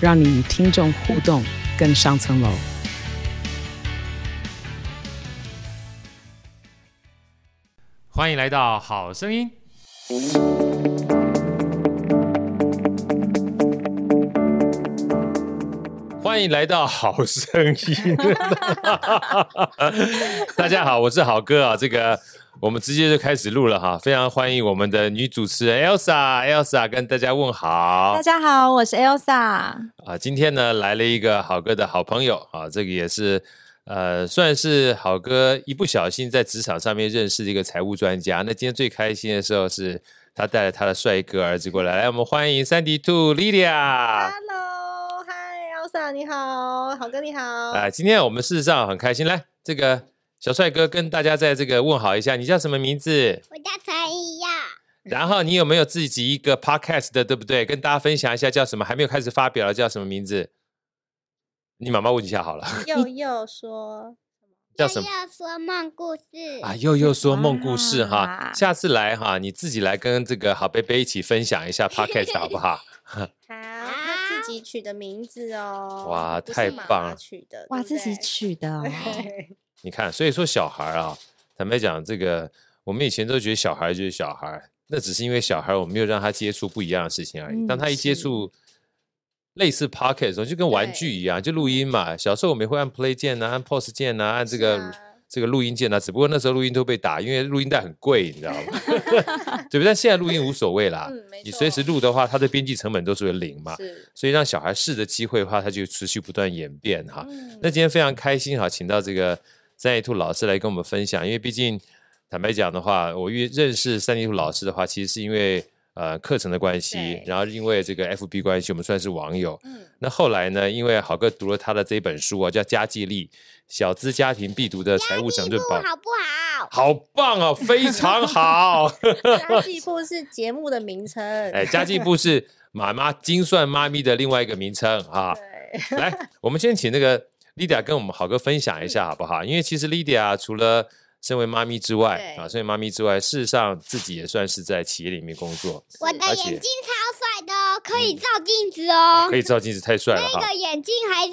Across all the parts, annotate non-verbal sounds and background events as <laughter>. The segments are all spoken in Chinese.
让你与听众互动更上层楼。欢迎来到好声音。欢迎来到好声音。<laughs> 大家好，我是好哥啊。这个我们直接就开始录了哈。非常欢迎我们的女主持人 Elsa，Elsa 跟大家问好。大家好，我是 Elsa。啊，今天呢来了一个好哥的好朋友啊，这个也是。呃，算是好哥一不小心在职场上面认识的一个财务专家。那今天最开心的时候是他带了他的帅哥儿子过来，来，我们欢迎三 D Two Lydia。Hello，Hi，Elsa，你好，好哥你好。啊、呃，今天我们事实上很开心，来，这个小帅哥跟大家在这个问好一下，你叫什么名字？我叫陈一耀。然后你有没有自己一个 Podcast 的，对不对？跟大家分享一下叫什么？还没有开始发表了，叫什么名字？你妈妈问一下好了。<laughs> 又又说 <laughs> 叫什么？又又说梦故事啊！又又说梦故事哈！<laughs> 下次来哈，你自己来跟这个好贝贝一起分享一下 podcast 好不好？好，他自己取的名字哦。哇，太棒了！取的哇，自己取的。你看，所以说小孩啊，坦白讲，这个我们以前都觉得小孩就是小孩，那只是因为小孩我们没有让他接触不一样的事情而已。当他一接触。类似 Pocket 的时候就跟玩具一样，就录音嘛。小时候我们会按 play 键啊，按 pause 键啊，按这个、啊、这个录音键啊。只不过那时候录音都被打，因为录音带很贵，你知道吗？对 <laughs> 不 <laughs> 对？但现在录音无所谓啦，嗯、你随时录的话，它的编辑成本都是为零嘛。所以让小孩试的机会的话，它就持续不断演变哈。嗯、那今天非常开心哈，请到这个三 D Two 老师来跟我们分享，因为毕竟坦白讲的话，我遇认识三 D Two 老师的话，其实是因为。呃，课程的关系，然后因为这个 FB 关系，我们算是网友。嗯，那后来呢，因为好哥读了他的这一本书啊，叫《家计力：小资家庭必读的财务整顿包》，好不好？好棒哦，非常好。<laughs> <laughs> 家计部是节目的名称，<laughs> 哎，家计部是妈妈精算妈咪的另外一个名称啊。对来，我们先请那个 Lydia 跟我们好哥分享一下好不好？嗯、因为其实 Lydia 除了身为妈咪之外啊，身为妈咪之外，事实上自己也算是在企业里面工作。我的眼睛超帅的哦，可以照镜子哦，可以照镜子，太帅了。那个眼镜还是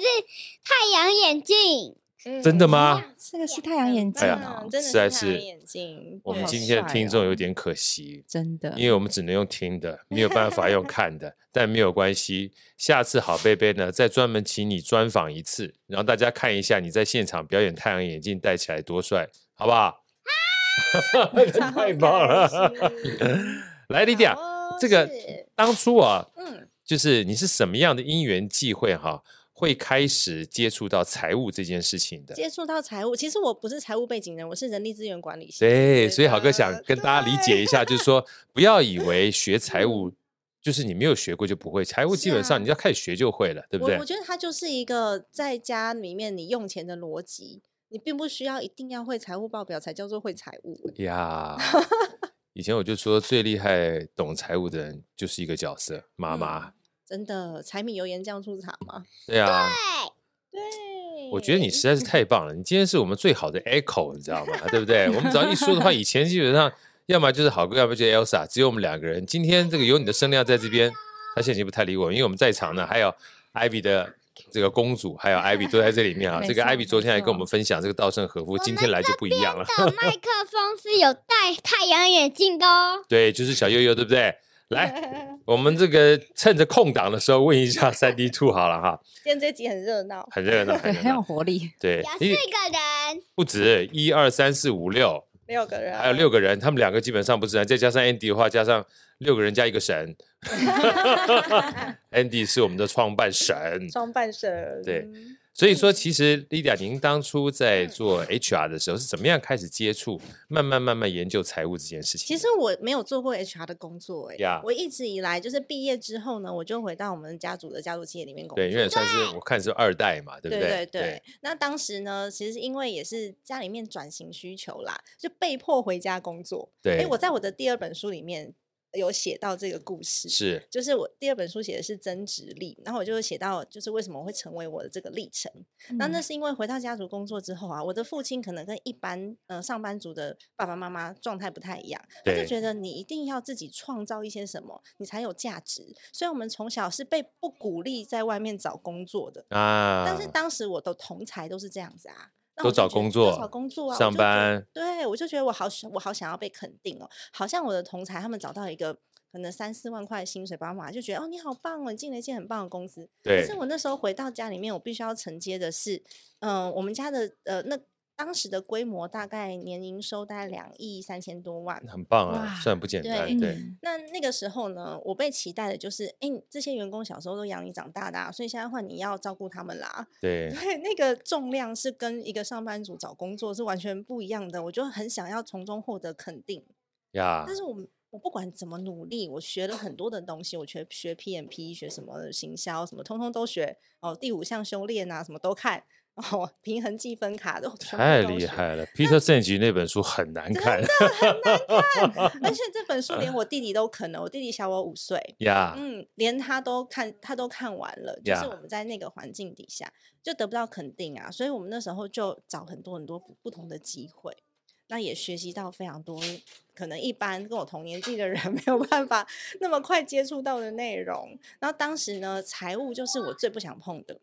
太阳眼镜。真的吗？这个是太阳眼镜哦，真的是太阳眼镜。我们今天的听众有点可惜，真的，因为我们只能用听的，没有办法用看的。但没有关系，下次好贝贝呢，再专门请你专访一次，然后大家看一下你在现场表演太阳眼镜戴起来多帅，好不好？<laughs> 太棒了！<laughs> 来莉迪亚这个当初啊，嗯，就是你是什么样的因缘际会哈？会开始接触到财务这件事情的，接触到财务，其实我不是财务背景人，我是人力资源管理系。对，所以好哥想跟大家理解一下，就是说，不要以为学财务就是你没有学过就不会，财务基本上你要开始学就会了，对不对？我觉得它就是一个在家里面你用钱的逻辑，你并不需要一定要会财务报表才叫做会财务呀。<laughs> 以前我就说最厉害懂财务的人就是一个角色，妈妈。真的，柴米油盐酱醋茶吗？对啊，对，我觉得你实在是太棒了，你今天是我们最好的 echo，你知道吗？对不对？我们只要一说的话，<laughs> 以前基本上要么就是好哥，要么就是 Elsa，只有我们两个人。今天这个有你的声量在这边，他现在已经不太理我，因为我们在场呢，还有 Ivy 的这个公主，还有 <laughs> Ivy 都在这里面啊。这个 Ivy 昨天还跟我们分享这个稻盛和夫，今天来就不一样了。麦克风是有戴太阳眼镜的哦。<laughs> 对，就是小悠悠，对不对？来，我们这个趁着空档的时候问一下三 D Two 好了哈。今天这集很热闹，很热闹，<laughs> 对，很有活力。对，有四个人，不止一二三四五六，六个人，还有六个人，他们两个基本上不是人，再加上 Andy 的话，加上六个人加一个神。<laughs> <laughs> Andy 是我们的创办神，创办神。对，所以说，其实 Lydia，您当初在做 HR 的时候是怎么样开始接触，慢慢慢慢研究财务这件事情？其实我没有做过 HR 的工作，哎呀，我一直以来就是毕业之后呢，我就回到我们家族的家族企业里面工作。对，因为算是我看是二代嘛，对不对？对对对。那当时呢，其实因为也是家里面转型需求啦，就被迫回家工作。对。哎，我在我的第二本书里面。有写到这个故事，是，就是我第二本书写的是增值力，然后我就写到，就是为什么我会成为我的这个历程。嗯、那那是因为回到家族工作之后啊，我的父亲可能跟一般呃上班族的爸爸妈妈状态不太一样，他就觉得你一定要自己创造一些什么，你才有价值。所以我们从小是被不鼓励在外面找工作的啊。但是当时我的同才都是这样子啊。都找工作，找工作啊，上班。对，我就觉得我好，我好想要被肯定哦。好像我的同才他们找到一个可能三四万块薪水，爸妈就觉得哦，你好棒哦，你进了一间很棒的公司。对。可是我那时候回到家里面，我必须要承接的是，嗯、呃，我们家的呃那。当时的规模大概年营收大概两亿三千多万，很棒啊，算不简单。对，对那那个时候呢，我被期待的就是，哎，这些员工小时候都养你长大的，啊，所以现在换你要照顾他们啦。<laughs> 对，对，那个重量是跟一个上班族找工作是完全不一样的。我就很想要从中获得肯定呀。但是我我不管怎么努力，我学了很多的东西，我学学 PMP，学什么行销，什么通通都学。哦，第五项修炼啊，什么都看。哦，平衡计分卡都太厉害了。Peter Senge 那本书很难看，真的很难看。<laughs> 而且这本书连我 <laughs> 弟弟都可能，我弟弟小我五岁，<laughs> 呀、嗯，连他都看，他都看完了。就是我们在那个环境底下就得不到肯定啊，所以我们那时候就找很多很多不同的机会，那也学习到非常多，可能一般跟我同年纪的人没有办法那么快接触到的内容。然后当时呢，财务就是我最不想碰的。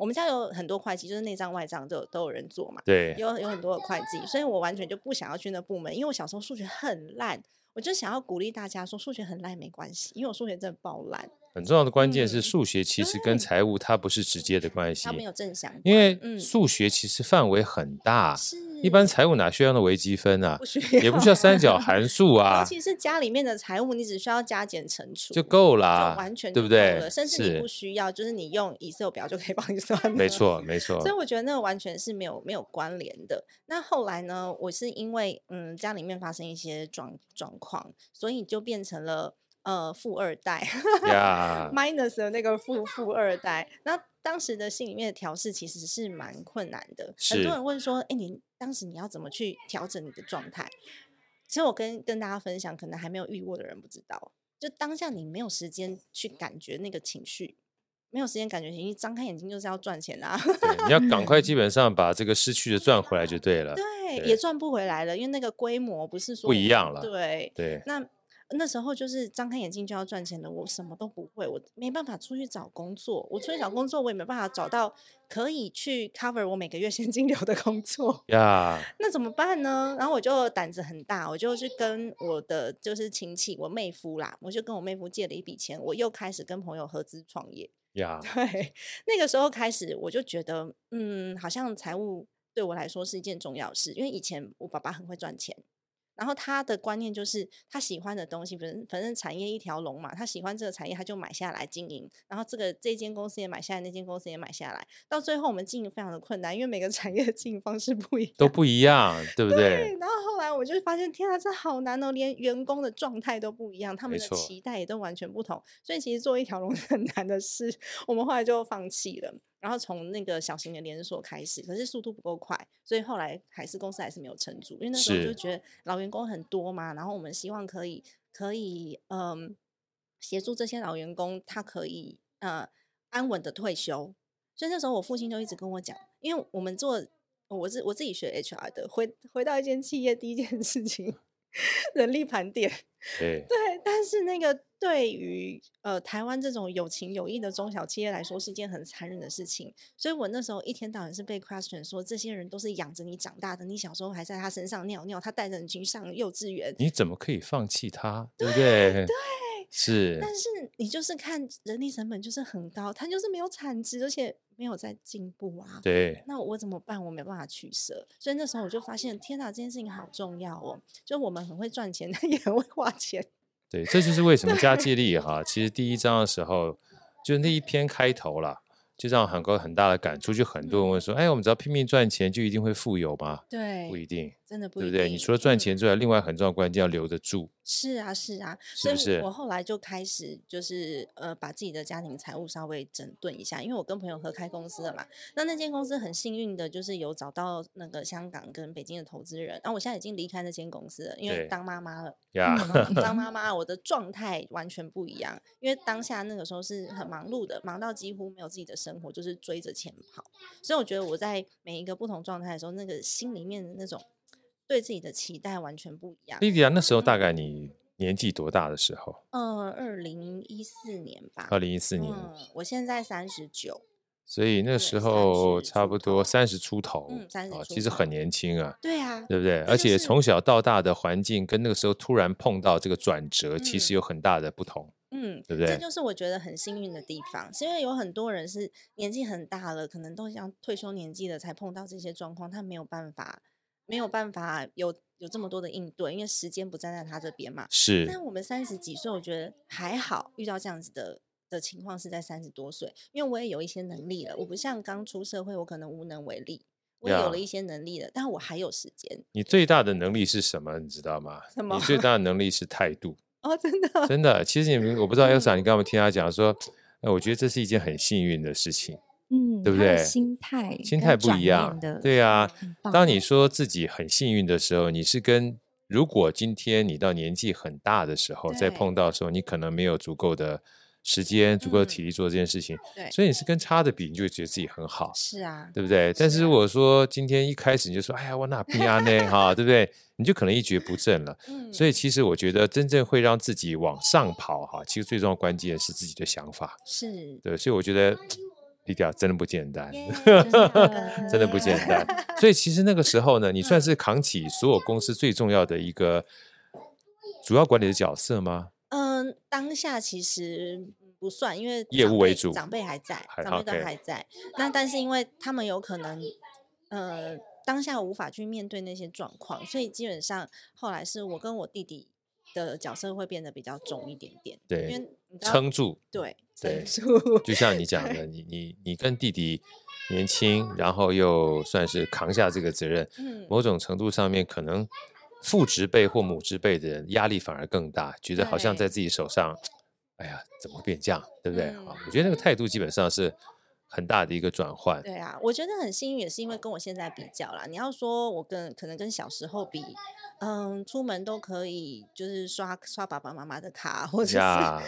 我们家有很多会计，就是内账外账都有都有人做嘛。对，有有很多的会计，所以我完全就不想要去那部门，因为我小时候数学很烂，我就想要鼓励大家说数学很烂没关系，因为我数学真的爆烂。很重要的关键是数学其实跟财务它不是直接的关系，它没有正向，因为数学其实范围很大。是。一般财务哪需要那微积分啊？不需要，也不需要三角函数啊。尤其是家里面的财务，你只需要加减乘除就够啦，完全对不对？甚至你不需要，就是你用 Excel 表就可以帮你算。没错，没错。所以我觉得那个完全是没有没有关联的。那后来呢？我是因为嗯家里面发生一些状状况，所以就变成了呃富二代，<laughs> minus 的那个富富二代。那当时的心里面的调试其实是蛮困难的。很多人问说：“哎，你当时你要怎么去调整你的状态？”其实我跟跟大家分享，可能还没有遇过的人不知道。就当下你没有时间去感觉那个情绪，没有时间感觉情绪，张开眼睛就是要赚钱啊！对，<laughs> 你要赶快，基本上把这个失去的赚回来就对了。对，对也赚不回来了，因为那个规模不是说不一样了。对对，那。那时候就是张开眼睛就要赚钱的，我什么都不会，我没办法出去找工作。我出去找工作，我也没办法找到可以去 cover 我每个月现金流的工作。呀、yeah.，<laughs> 那怎么办呢？然后我就胆子很大，我就去跟我的就是亲戚，我妹夫啦，我就跟我妹夫借了一笔钱，我又开始跟朋友合资创业。呀、yeah.，<laughs> 对，那个时候开始，我就觉得，嗯，好像财务对我来说是一件重要事，因为以前我爸爸很会赚钱。然后他的观念就是，他喜欢的东西，反正反正产业一条龙嘛，他喜欢这个产业，他就买下来经营。然后这个这间公司也买下来，那间公司也买下来。到最后我们经营非常的困难，因为每个产业的经营方式不一样，都不一样，对不对？对。然后后来我就发现，天啊，这好难哦，连员工的状态都不一样，他们的期待也都完全不同。所以其实做一条龙是很难的事，我们后来就放弃了。然后从那个小型的连锁开始，可是速度不够快，所以后来海狮公司还是没有撑住。因为那时候就觉得老员工很多嘛，然后我们希望可以可以嗯协助这些老员工，他可以呃安稳的退休。所以那时候我父亲就一直跟我讲，因为我们做我是我自己学 HR 的，回回到一间企业第一件事情。<laughs> 人力盘点，<laughs> 对，对，但是那个对于呃台湾这种有情有义的中小企业来说是一件很残忍的事情，所以我那时候一天到晚是被 question 说，这些人都是养着你长大的，你小时候还在他身上尿尿，他带着你去上幼稚园，你怎么可以放弃他？对不对？对。是，但是你就是看人力成本就是很高，它就是没有产值，而且没有在进步啊。对，那我怎么办？我没办法取舍，所以那时候我就发现，天哪，这件事情好重要哦！就我们很会赚钱，但也很会花钱。对，这就是为什么加 <laughs> 计力哈，其实第一章的时候，就那一篇开头啦，就让很多很大的感触，就很多人问说：“嗯、哎，我们只要拼命赚钱，就一定会富有吗？”对，不一定，真的不一定，对不对？你除了赚钱之外，嗯、另外很重要的关键要留得住。是啊，是啊，是不是？所以我后来就开始就是呃，把自己的家庭财务稍微整顿一下，因为我跟朋友合开公司了嘛。那那间公司很幸运的就是有找到那个香港跟北京的投资人。那我现在已经离开那间公司了，因为当妈妈了。呀，<laughs> 当妈妈，我的状态完全不一样，因为当下那个时候是很忙碌的，忙到几乎没有自己的生活，就是追着钱跑，所以我觉得我在每一个不同状态的时候，那个心里面的那种对自己的期待完全不一样。莉迪亚，那时候大概你年纪多大的时候？呃，二零一四年吧。二零一四年，嗯，我现在三十九，所以那时候差不多三十出头，嗯，三十出头，其实很年轻啊。对啊，对不对？而且从小到大的环境跟那个时候突然碰到这个转折，其实有很大的不同。嗯，对不对？这就是我觉得很幸运的地方，是因为有很多人是年纪很大了，可能都像退休年纪了才碰到这些状况，他没有办法，没有办法有有这么多的应对，因为时间不站在他这边嘛。是。但我们三十几岁，我觉得还好，遇到这样子的的情况是在三十多岁，因为我也有一些能力了，我不像刚出社会，我可能无能为力，我也有了一些能力了，但我还有时间。你最大的能力是什么？你知道吗？什么？你最大的能力是态度。哦，真的，真的，其实你们我不知道，Elsa，你刚刚听他讲说，哎，我觉得这是一件很幸运的事情，嗯，对不对？心态，心态不一样，对啊。当你说自己很幸运的时候，你是跟如果今天你到年纪很大的时候再碰到的时候，你可能没有足够的。时间足够的体力做这件事情，所以你是跟差的比，你就会觉得自己很好，是啊，对不对？但是如果说今天一开始你就说，哎呀，我哪比啊呢？哈，对不对？你就可能一蹶不振了。嗯，所以其实我觉得真正会让自己往上跑，哈，其实最重要的关键是自己的想法。是，对，所以我觉得低调真的不简单，yeah, <laughs> 真的不简单。所以其实那个时候呢，你算是扛起所有公司最重要的一个主要管理的角色吗？嗯，当下其实不算，因为业务为主，长辈还在，长辈都还在。那但是因为他们有可能，呃，当下无法去面对那些状况，所以基本上后来是我跟我弟弟的角色会变得比较重一点点。对，因为撑住，对，对。就像你讲的，<laughs> 你你你跟弟弟年轻，然后又算是扛下这个责任，嗯，某种程度上面可能。父之辈或母之辈的人压力反而更大，觉得好像在自己手上，哎呀，怎么会变这样，对不对？啊、嗯，我觉得那个态度基本上是很大的一个转换。对啊，我觉得很幸运，也是因为跟我现在比较啦。你要说我跟可能跟小时候比，嗯，出门都可以就是刷刷爸爸妈妈的卡，或者是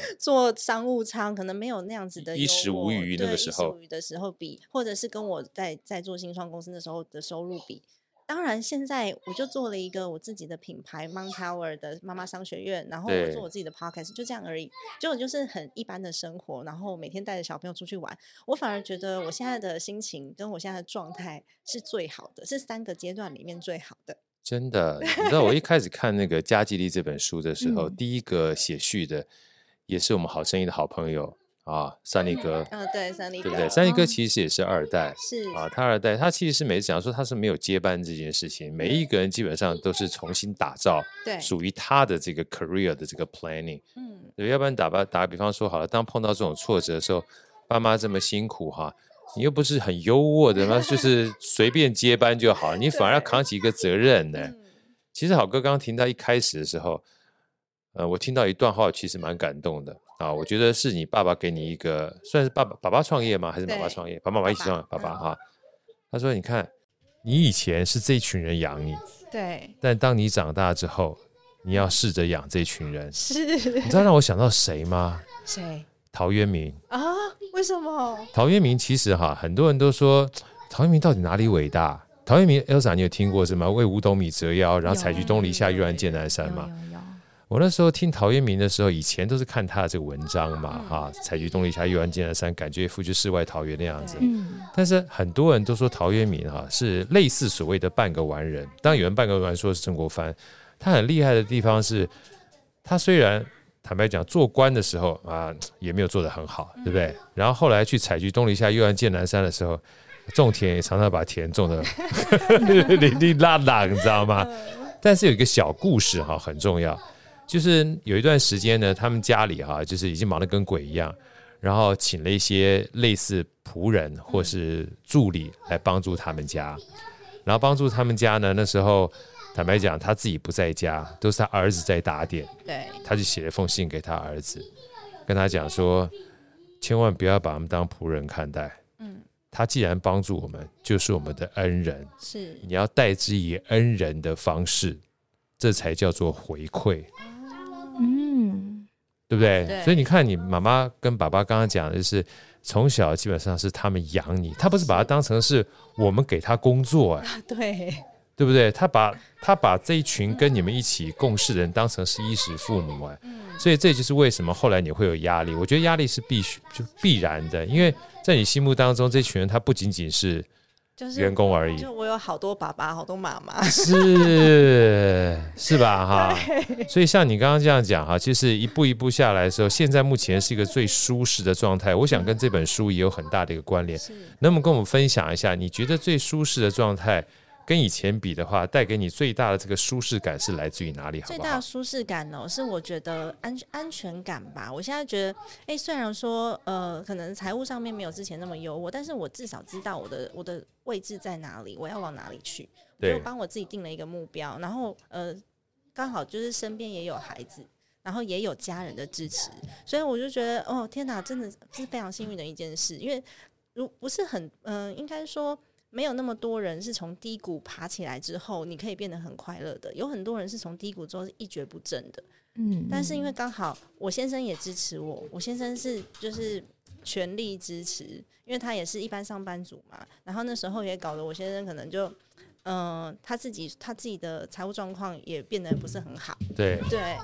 <laughs> 坐商务舱，可能没有那样子的衣食无余那个时候，衣食无余的时候比，或者是跟我在在做新创公司的时候的收入比。当然，现在我就做了一个我自己的品牌 Mount Tower 的妈妈商学院，然后我做我自己的 podcast，就这样而已。就我就是很一般的生活，然后每天带着小朋友出去玩。我反而觉得我现在的心情跟我现在的状态是最好的，是三个阶段里面最好的。真的，你知道我一开始看那个《加吉利》这本书的时候，嗯、第一个写序的也是我们好声音的好朋友。啊，三立哥，嗯、哦，对，三立哥，对不对？三立哥其实也是二代，是啊，他二代，他其实是每次讲说他是没有接班这件事情，每一个人基本上都是重新打造，对，属于他的这个 career 的这个 planning，嗯，对，要不然打吧，打个比方说好了，当碰到这种挫折的时候，爸妈这么辛苦哈，你又不是很优渥的那，就是 <laughs> 随便接班就好，你反而要扛起一个责任呢。嗯、其实好哥刚刚听到一开始的时候，呃，我听到一段话，其实蛮感动的。啊，我觉得是你爸爸给你一个，算是爸爸爸爸创业吗？还是妈妈创业？爸爸妈妈一起创业。爸爸哈，他说：“你看，你以前是这群人养你，对，但当你长大之后，你要试着养这群人。是，你知道让我想到谁吗？谁？陶渊明啊？为什么？陶渊明其实哈，很多人都说陶渊明到底哪里伟大？陶渊明，Elsa，你有听过是吗？为五斗米折腰，然后采菊东篱下，悠然见南山嘛。”我那时候听陶渊明的时候，以前都是看他的这个文章嘛，哈、嗯，采菊东篱下，悠然见南山，感觉一副就世外桃源那样子。嗯。但是很多人都说陶渊明哈是类似所谓的半个完人。当然有人半个完人说是曾国藩，他很厉害的地方是，他虽然坦白讲做官的时候啊也没有做得很好，对不对？然后后来去采菊东篱下，悠然见南山的时候，种田也常常把田种的零零落落，你知道吗？但是有一个小故事哈很重要。就是有一段时间呢，他们家里哈，就是已经忙得跟鬼一样。然后请了一些类似仆人或是助理来帮助他们家，然后帮助他们家呢，那时候坦白讲他自己不在家，都是他儿子在打点，对，他就写了封信给他儿子，跟他讲说，千万不要把他们当仆人看待。他既然帮助我们，就是我们的恩人。是，你要待之以恩人的方式，这才叫做回馈。嗯，对不对？对。所以你看，你妈妈跟爸爸刚刚讲的就是，从小基本上是他们养你，他不是把他当成是我们给他工作啊。<laughs> 对。对不对？他把他把这一群跟你们一起共事的人当成是衣食父母啊。所以这就是为什么后来你会有压力。我觉得压力是必须就必然的，因为在你心目当中，这群人他不仅仅是员工而已。就我有好多爸爸，好多妈妈，<laughs> 是是吧？哈，所以像你刚刚这样讲哈，其实一步一步下来的时候，现在目前是一个最舒适的状态。我想跟这本书也有很大的一个关联。能不能跟我们分享一下，你觉得最舒适的状态？跟以前比的话，带给你最大的这个舒适感是来自于哪里？好好？最大的舒适感呢、喔，是我觉得安安全感吧。我现在觉得，哎、欸，虽然说呃，可能财务上面没有之前那么优渥，但是我至少知道我的我的位置在哪里，我要往哪里去。对，我帮我自己定了一个目标，然后呃，刚好就是身边也有孩子，然后也有家人的支持，所以我就觉得，哦，天哪，真的是非常幸运的一件事。因为如不是很，嗯、呃，应该说。没有那么多人是从低谷爬起来之后，你可以变得很快乐的。有很多人是从低谷之后是一蹶不振的。嗯，但是因为刚好我先生也支持我，我先生是就是全力支持，因为他也是一般上班族嘛。然后那时候也搞得我先生可能就，嗯、呃，他自己他自己的财务状况也变得不是很好。对对，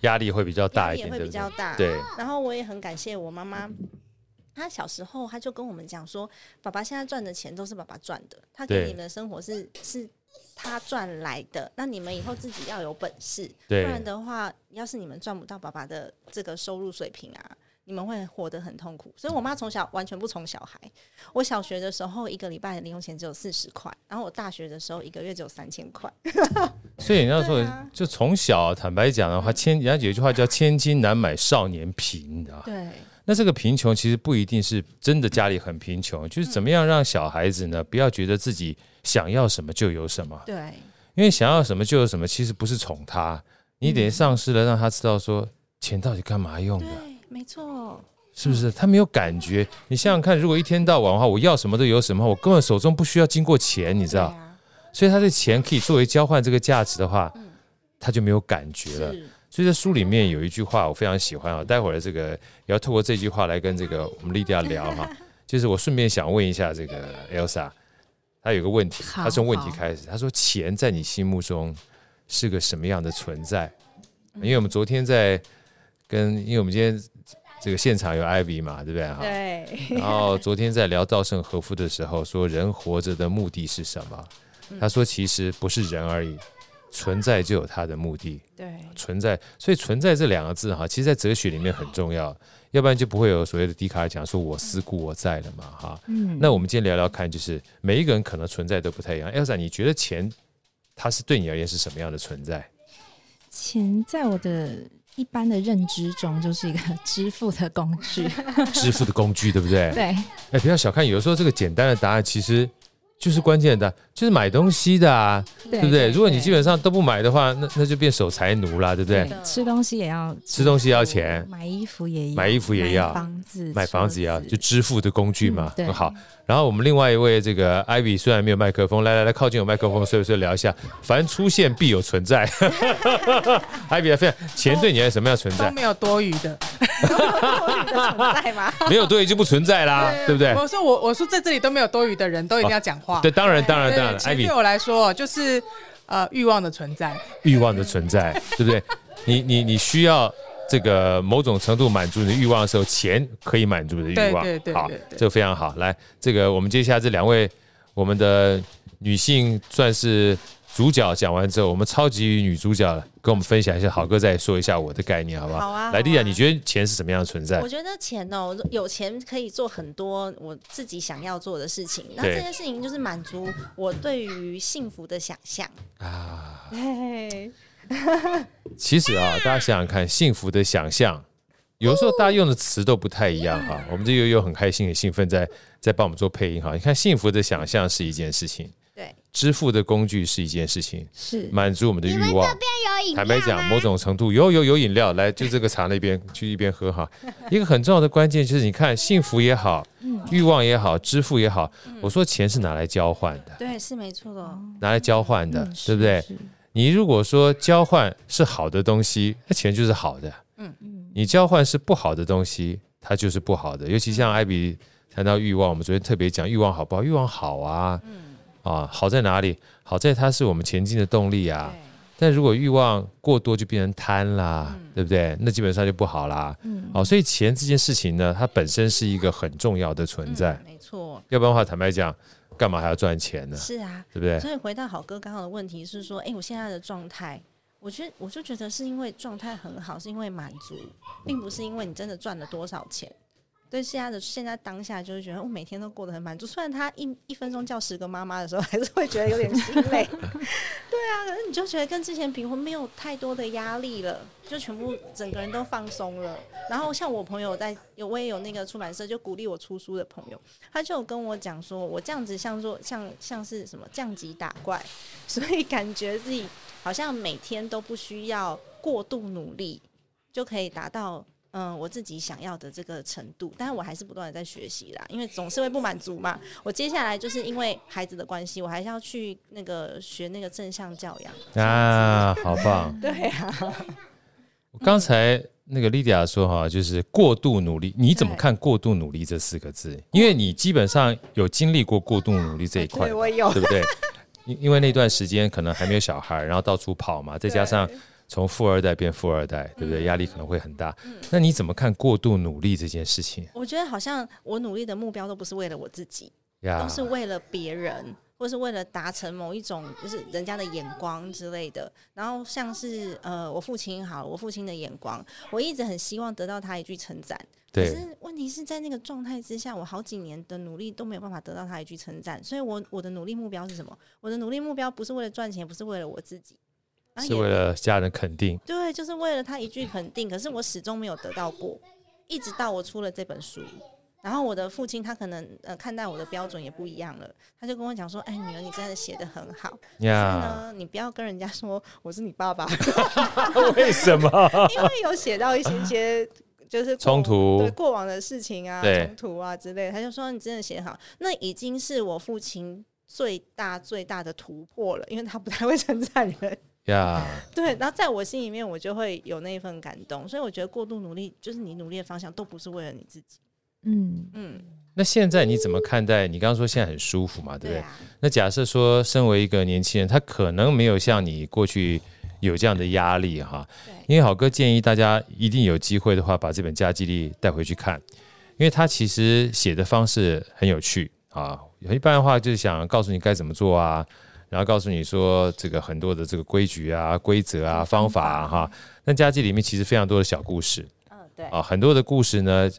压力会比较大一点，压力也会比较大。对，然后我也很感谢我妈妈。他小时候他就跟我们讲说，爸爸现在赚的钱都是爸爸赚的，他给你们的生活是是他赚来的，那你们以后自己要有本事，不然的话，要是你们赚不到爸爸的这个收入水平啊，你们会活得很痛苦。所以我妈从小完全不宠小孩，我小学的时候一个礼拜的零用钱只有四十块，然后我大学的时候一个月只有三千块。<laughs> 所以人家说，就从小坦白讲的话，千人家有一句话叫“千金难买少年贫”，你知道吗？对。那这个贫穷其实不一定是真的家里很贫穷，就是怎么样让小孩子呢，不要觉得自己想要什么就有什么。对，因为想要什么就有什么，其实不是宠他，你得丧失了让他知道说钱到底干嘛用的。对，没错，是不是？他没有感觉。你想想看，如果一天到晚的话，我要什么都有什么，我根本手中不需要经过钱，你知道？所以他的钱可以作为交换这个价值的话，他就没有感觉了。所以在书里面有一句话我非常喜欢啊，待会儿这个也要透过这句话来跟这个我们莉迪亚聊哈。<laughs> 就是我顺便想问一下这个 Elsa，她有个问题，她从问题开始，她说钱在你心目中是个什么样的存在？因为我们昨天在跟，因为我们今天这个现场有 Ivy 嘛，对不对哈？对。然后昨天在聊稻盛和夫的时候，说人活着的目的是什么？他说其实不是人而已。存在就有它的目的，对，存在，所以存在这两个字哈，其实，在哲学里面很重要，要不然就不会有所谓的笛卡尔讲说“我思故我在”了嘛，哈。嗯，那我们今天聊聊看，就是每一个人可能存在都不太一样。Elsa，你觉得钱它是对你而言是什么样的存在？钱在我的一般的认知中就是一个 <laughs> 支付的工具，支付的工具，对不对？<laughs> 对。哎，不要小看，有的时候这个简单的答案其实。就是关键的，就是买东西的啊，对不对？如果你基本上都不买的话，那那就变守财奴了，对不对？吃东西也要，吃东西要钱，买衣服也要，买衣服也要，房子买房子也要，就支付的工具嘛，对，很好。然后我们另外一位这个 Ivy 虽然没有麦克风，来来来，靠近有麦克风，所以说聊一下。凡出现必有存在，<laughs> Ivy 来分享，钱对你是什么样存在？都没有多余的，多余的存在吗？<laughs> 没有多余就不存在啦，对不对？我说我我说在这里都没有多余的人，都一定要讲话。对，当然当然当然，Ivy 对我来说就是呃欲望的存在，欲望的存在，对不对？<laughs> 你你你需要。这个某种程度满足你的欲望的时候，钱可以满足你的欲望。对对对，好，这个非常好。来，这个我们接下来这两位我们的女性算是主角讲完之后，我们超级女主角跟我们分享一下。好哥再说一下我的概念，好不好？好啊。来，丽亚，你觉得钱是什么样的存在？我觉得钱哦，有钱可以做很多我自己想要做的事情。那这件事情就是满足我对于幸福的想象啊。其实啊，大家想想看，幸福的想象有时候大家用的词都不太一样哈。我们这悠悠很开心、很兴奋，在在帮我们做配音哈。你看，幸福的想象是一件事情，对，支付的工具是一件事情，是满足我们的欲望。坦白讲，某种程度有有有饮料，来就这个茶那边去一边喝哈。<laughs> 一个很重要的关键就是，你看幸福也好，欲望也好，支付也好，我说钱是拿来交换的，对，是没错的，拿来交换的，对不对？你如果说交换是好的东西，那钱就是好的。嗯嗯，你交换是不好的东西，它就是不好的。尤其像艾比谈到欲望，我们昨天特别讲欲望好不好？欲望好啊，嗯啊，好在哪里？好在它是我们前进的动力啊。但如果欲望过多，就变成贪啦，对不对？那基本上就不好啦。嗯，好，所以钱这件事情呢，它本身是一个很重要的存在。没错，要不然的话，坦白讲。干嘛还要赚钱呢？是啊，对不对？所以回到好哥刚刚的问题是说，哎，我现在的状态，我觉得我就觉得是因为状态很好，是因为满足，并不是因为你真的赚了多少钱。对，现在的现在当下就是觉得我每天都过得很满足，虽然他一一分钟叫十个妈妈的时候，<laughs> 还是会觉得有点心累。<laughs> 对啊，可是你就觉得跟之前比，我没有太多的压力了，就全部整个人都放松了。然后像我朋友在有，我也有那个出版社就鼓励我出书的朋友，他就跟我讲说，我这样子像做像像是什么降级打怪，所以感觉自己好像每天都不需要过度努力就可以达到。嗯，我自己想要的这个程度，但是我还是不断的在学习啦，因为总是会不满足嘛。我接下来就是因为孩子的关系，我还是要去那个学那个正向教养啊，好棒。<laughs> 对啊，我刚才那个莉迪亚说哈，就是过度努力，你怎么看“过度努力”这四个字？因为你基本上有经历过过度努力这一块，对，我有，对不对？因因为那段时间可能还没有小孩，然后到处跑嘛，再加上。从富二代变富二代，对不对？压力可能会很大。嗯，那你怎么看过度努力这件事情？我觉得好像我努力的目标都不是为了我自己，都是为了别人，或是为了达成某一种就是人家的眼光之类的。然后像是呃，我父亲好，我父亲的眼光，我一直很希望得到他一句称赞。对。可是问题是在那个状态之下，我好几年的努力都没有办法得到他一句称赞。所以我我的努力目标是什么？我的努力目标不是为了赚钱，不是为了我自己。是为了家人肯定，对，就是为了他一句肯定。可是我始终没有得到过，一直到我出了这本书，然后我的父亲他可能呃看待我的标准也不一样了，他就跟我讲说：“哎，女儿，你真的写的很好，呀，可是呢，你不要跟人家说我是你爸爸。<laughs> <laughs> ”为什么？因为有写到一些些就是冲突，对过往的事情啊，冲突啊之类的，他就说你真的写得好，那已经是我父亲最大最大的突破了，因为他不太会称赞人。呀，Yeah. <laughs> 对，然后在我心里面，我就会有那一份感动，所以我觉得过度努力，就是你努力的方向都不是为了你自己。嗯嗯。那现在你怎么看待？你刚刚说现在很舒服嘛，对不对？对啊。那假设说，身为一个年轻人，他可能没有像你过去有这样的压力哈。对。因为好哥建议大家一定有机会的话，把这本《加基力》带回去看，因为他其实写的方式很有趣啊。一般的话就是想告诉你该怎么做啊。然后告诉你说，这个很多的这个规矩啊、规则啊、方法啊，哈。那家计里面其实非常多的小故事，嗯，对啊，很多的故事呢，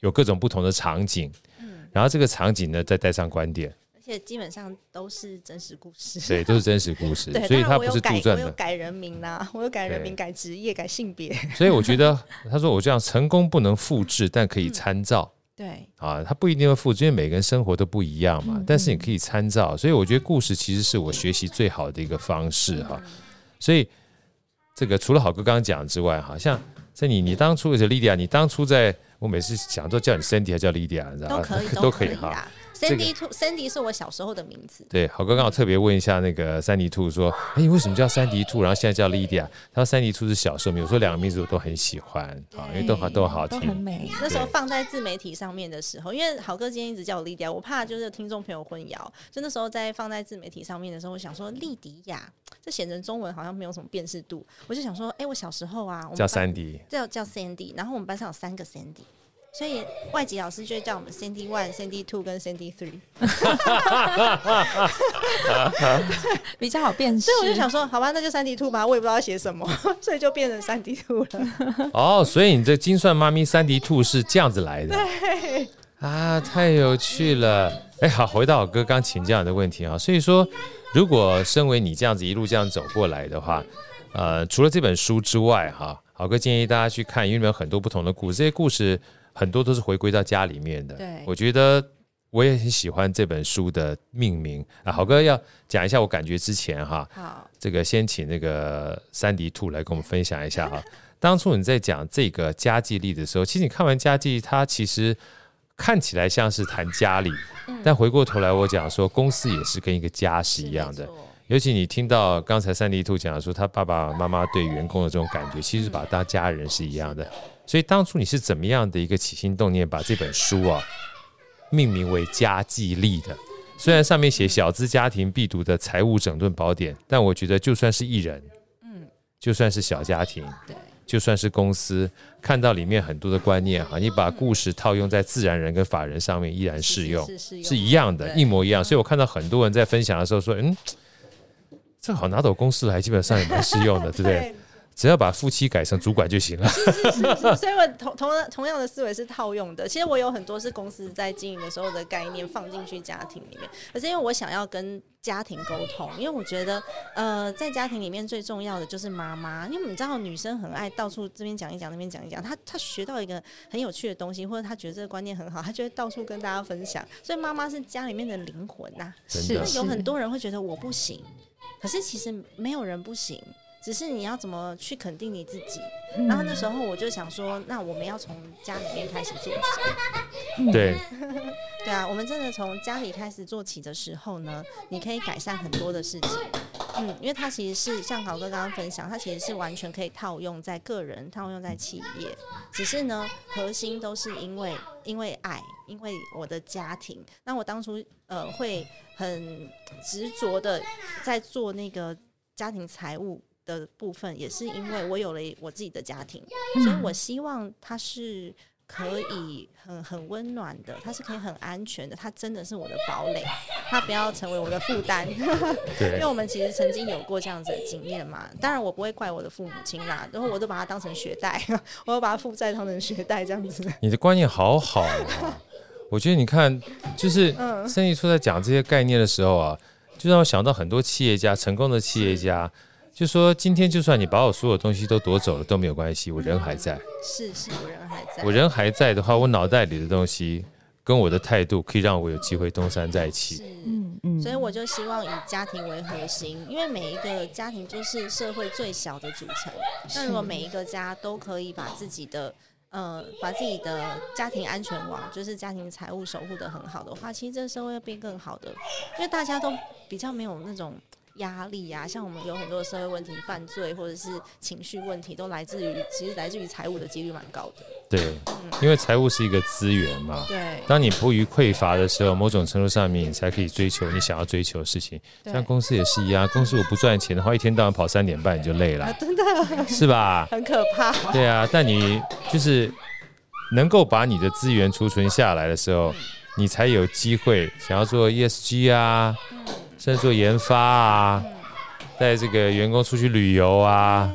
有各种不同的场景，嗯，然后这个场景呢，再带上观点，而且基本上都是真实故事，对，都是真实故事，<laughs> 所以它不是杜撰的。我有改人名呐，我有改人名、改职业、改性别，所以我觉得他说我这样成功不能复制，但可以参照。对啊，他不一定会复制，因为每个人生活都不一样嘛。嗯、但是你可以参照，所以我觉得故事其实是我学习最好的一个方式哈。嗯、所以这个除了好哥刚刚讲之外，好像在你你当初是莉迪亚，你当初在我每次想都叫你 Cindy 还叫莉迪亚，你知道吗？都可以 <laughs> 哈。Sandy Two，Sandy 是我小时候的名字。对，好哥刚好特别问一下那个 Sandy Two 说，哎，为什么叫 Sandy Two，然后现在叫 Lydia？他说 Sandy Two 是小时候名，我说两个名字我都很喜欢啊，因为都好都好听，很美。那时候放在自媒体上面的时候，因为好哥今天一直叫我 Lydia，我怕就是听众朋友混淆，就那时候在放在自媒体上面的时候，我想说莉迪亚，这写成中文好像没有什么辨识度，我就想说，哎，我小时候啊，我叫 Sandy，叫叫 Sandy，然后我们班上有三个 Sandy。所以外籍老师就会叫我们 Sandy One、Sandy Two 跟 Sandy Three，<laughs> 比较好辨识。所以我就想说，好吧，那就 Sandy Two 吧，我也不知道要写什么，所以就变成 Sandy Two 了。哦，所以你这精算妈咪 Sandy Two 是这样子来的。对。啊，太有趣了。哎，好，回到我哥刚请教的问题啊。所以说，如果身为你这样子一路这样走过来的话，呃，除了这本书之外，哈。好哥建议大家去看，因为里面有很多不同的故事，这些故事很多都是回归到家里面的。对，我觉得我也很喜欢这本书的命名啊。好哥要讲一下我感觉之前哈，好，这个先请那个三迪兔来跟我们分享一下哈。<laughs> 当初你在讲这个家计力的时候，其实你看完家计，它其实看起来像是谈家里，嗯、但回过头来我讲说，公司也是跟一个家是一样的。尤其你听到刚才三迪兔讲说，他爸爸妈妈对员工的这种感觉，其实把他当家人是一样的。所以当初你是怎么样的一个起心动念，把这本书啊命名为《家计力》的？虽然上面写小资家庭必读的财务整顿宝典，但我觉得就算是艺人，嗯，就算是小家庭，对。就算是公司看到里面很多的观念哈，你把故事套用在自然人跟法人上面依然适用，是，是，是，一样的，一模一样。所以我看到很多人在分享的时候说，嗯，这好拿走公司来，基本上也蛮适用的，对不对？<laughs> 只要把夫妻改成主管就行了。是是是是，所以我同同同样的思维是套用的。其实我有很多是公司在经营的时候的概念放进去家庭里面，可是因为我想要跟家庭沟通，因为我觉得呃，在家庭里面最重要的就是妈妈，因为你知道女生很爱到处这边讲一讲，那边讲一讲，她她学到一个很有趣的东西，或者她觉得这个观念很好，她就会到处跟大家分享。所以妈妈是家里面的灵魂呐、啊。是，有很多人会觉得我不行，可是其实没有人不行。只是你要怎么去肯定你自己，嗯、然后那时候我就想说，那我们要从家里面开始做起。对，<laughs> 对啊，我们真的从家里开始做起的时候呢，你可以改善很多的事情。嗯，因为它其实是像豪哥刚刚分享，它其实是完全可以套用在个人，套用在企业。只是呢，核心都是因为因为爱，因为我的家庭。那我当初呃会很执着的在做那个家庭财务。的部分也是因为我有了我自己的家庭，所以我希望他是可以很很温暖的，他是可以很安全的，他真的是我的堡垒，他不要成为我的负担。<laughs> 对，因为我们其实曾经有过这样子的经验嘛，当然我不会怪我的父母亲啦，然后我都把它当成学贷，<laughs> 我都把它负债当成学贷这样子。你的观念好好啊，<laughs> 我觉得你看，就是生意处在讲这些概念的时候啊，就让我想到很多企业家，成功的企业家。就说今天就算你把我所有东西都夺走了都没有关系，我人还在。是是，我人还在。我人还在的话，我脑袋里的东西跟我的态度可以让我有机会东山再起。嗯嗯。所以我就希望以家庭为核心，因为每一个家庭就是社会最小的组成。那如果每一个家都可以把自己的呃把自己的家庭安全网，就是家庭财务守护的很好的话，其实这个社会会变更好的，因为大家都比较没有那种。压力呀、啊，像我们有很多的社会问题、犯罪或者是情绪问题，都来自于其实来自于财务的几率蛮高的。对，嗯、因为财务是一个资源嘛。对。当你迫于匮乏的时候，某种程度上面，你才可以追求你想要追求的事情。像公司也是一样，公司我不赚钱的话，一天到晚跑三点半你就累了，啊、真的，是吧？<laughs> 很可怕。对啊，但你就是能够把你的资源储存下来的时候，嗯、你才有机会想要做 ESG 啊。嗯甚至做研发啊，带这个员工出去旅游啊，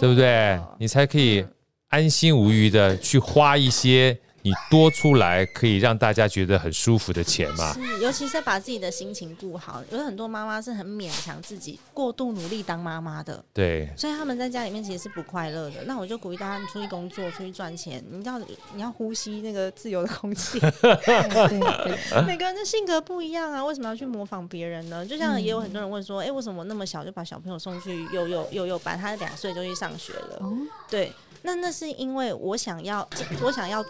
对不对？你才可以安心无虞的去花一些。你多出来可以让大家觉得很舒服的钱嘛？是，尤其是把自己的心情顾好。有很多妈妈是很勉强自己，过度努力当妈妈的。对。所以他们在家里面其实是不快乐的。那我就鼓励大家，你出去工作，出去赚钱，你要你要呼吸那个自由的空气。<laughs> 对对对。每个人的性格不一样啊，为什么要去模仿别人呢？就像也有很多人问说，哎、欸，为什么我那么小就把小朋友送去幼幼幼幼班？他两岁就去上学了。哦。对。那那是因为我想要，<coughs> 我想要。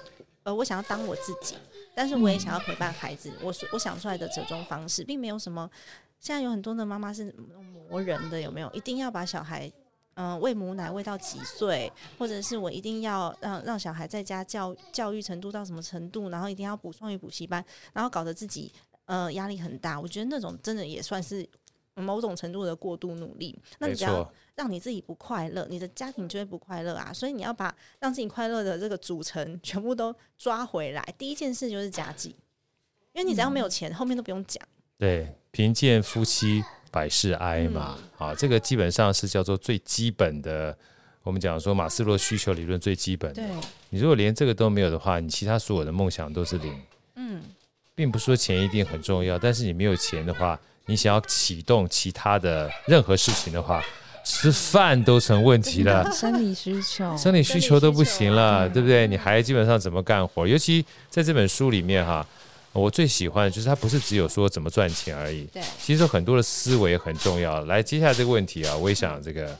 呃，我想要当我自己，但是我也想要陪伴孩子。我我想出来的折中方式，并没有什么。现在有很多的妈妈是磨人的，有没有？一定要把小孩嗯喂母奶喂到几岁，或者是我一定要让让小孩在家教教育程度到什么程度，然后一定要补双语补习班，然后搞得自己呃压力很大。我觉得那种真的也算是。某种程度的过度努力，那你只要让你自己不快乐，你的家庭就会不快乐啊。所以你要把让自己快乐的这个组成全部都抓回来。第一件事就是家计，因为你只要没有钱，嗯、后面都不用讲。对，贫贱夫妻百事哀嘛。啊、嗯，这个基本上是叫做最基本的。我们讲说马斯洛需求理论最基本的。你如果连这个都没有的话，你其他所有的梦想都是零。嗯，并不是说钱一定很重要，但是你没有钱的话。你想要启动其他的任何事情的话，吃饭都成问题了，生理需求，生理需求都不行了，对对不对？你还基本上怎么干活？尤其在这本书里面哈，我最喜欢的就是它不是只有说怎么赚钱而已，对，其实很多的思维很重要。来，接下来这个问题啊，我也想这个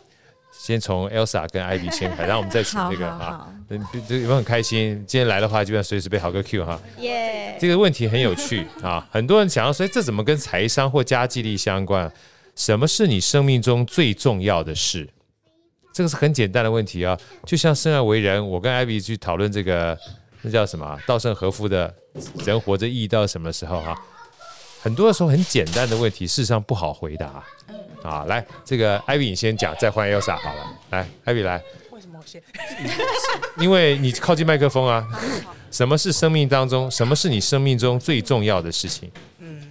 先从 Elsa 跟 Ivy 先开，然后我们再请这个啊，嗯，有没有很开心？今天来的话，基本上随时被豪哥 Q 哈，耶，这个问题很有趣啊，很多人想要说这怎么跟财商或家计力相关？什么是你生命中最重要的事？这个是很简单的问题啊，就像生而为人，我跟 Ivy 去讨论这个，那叫什么？稻盛和夫的“人活着意义到什么时候”哈，很多的时候很简单的问题，事实上不好回答。啊，来，这个艾比你先讲，再换 Elsa 好了。来，艾比来。为什么我先？<laughs> 因为你靠近麦克风啊。什么是生命当中？什么是你生命中最重要的事情？嗯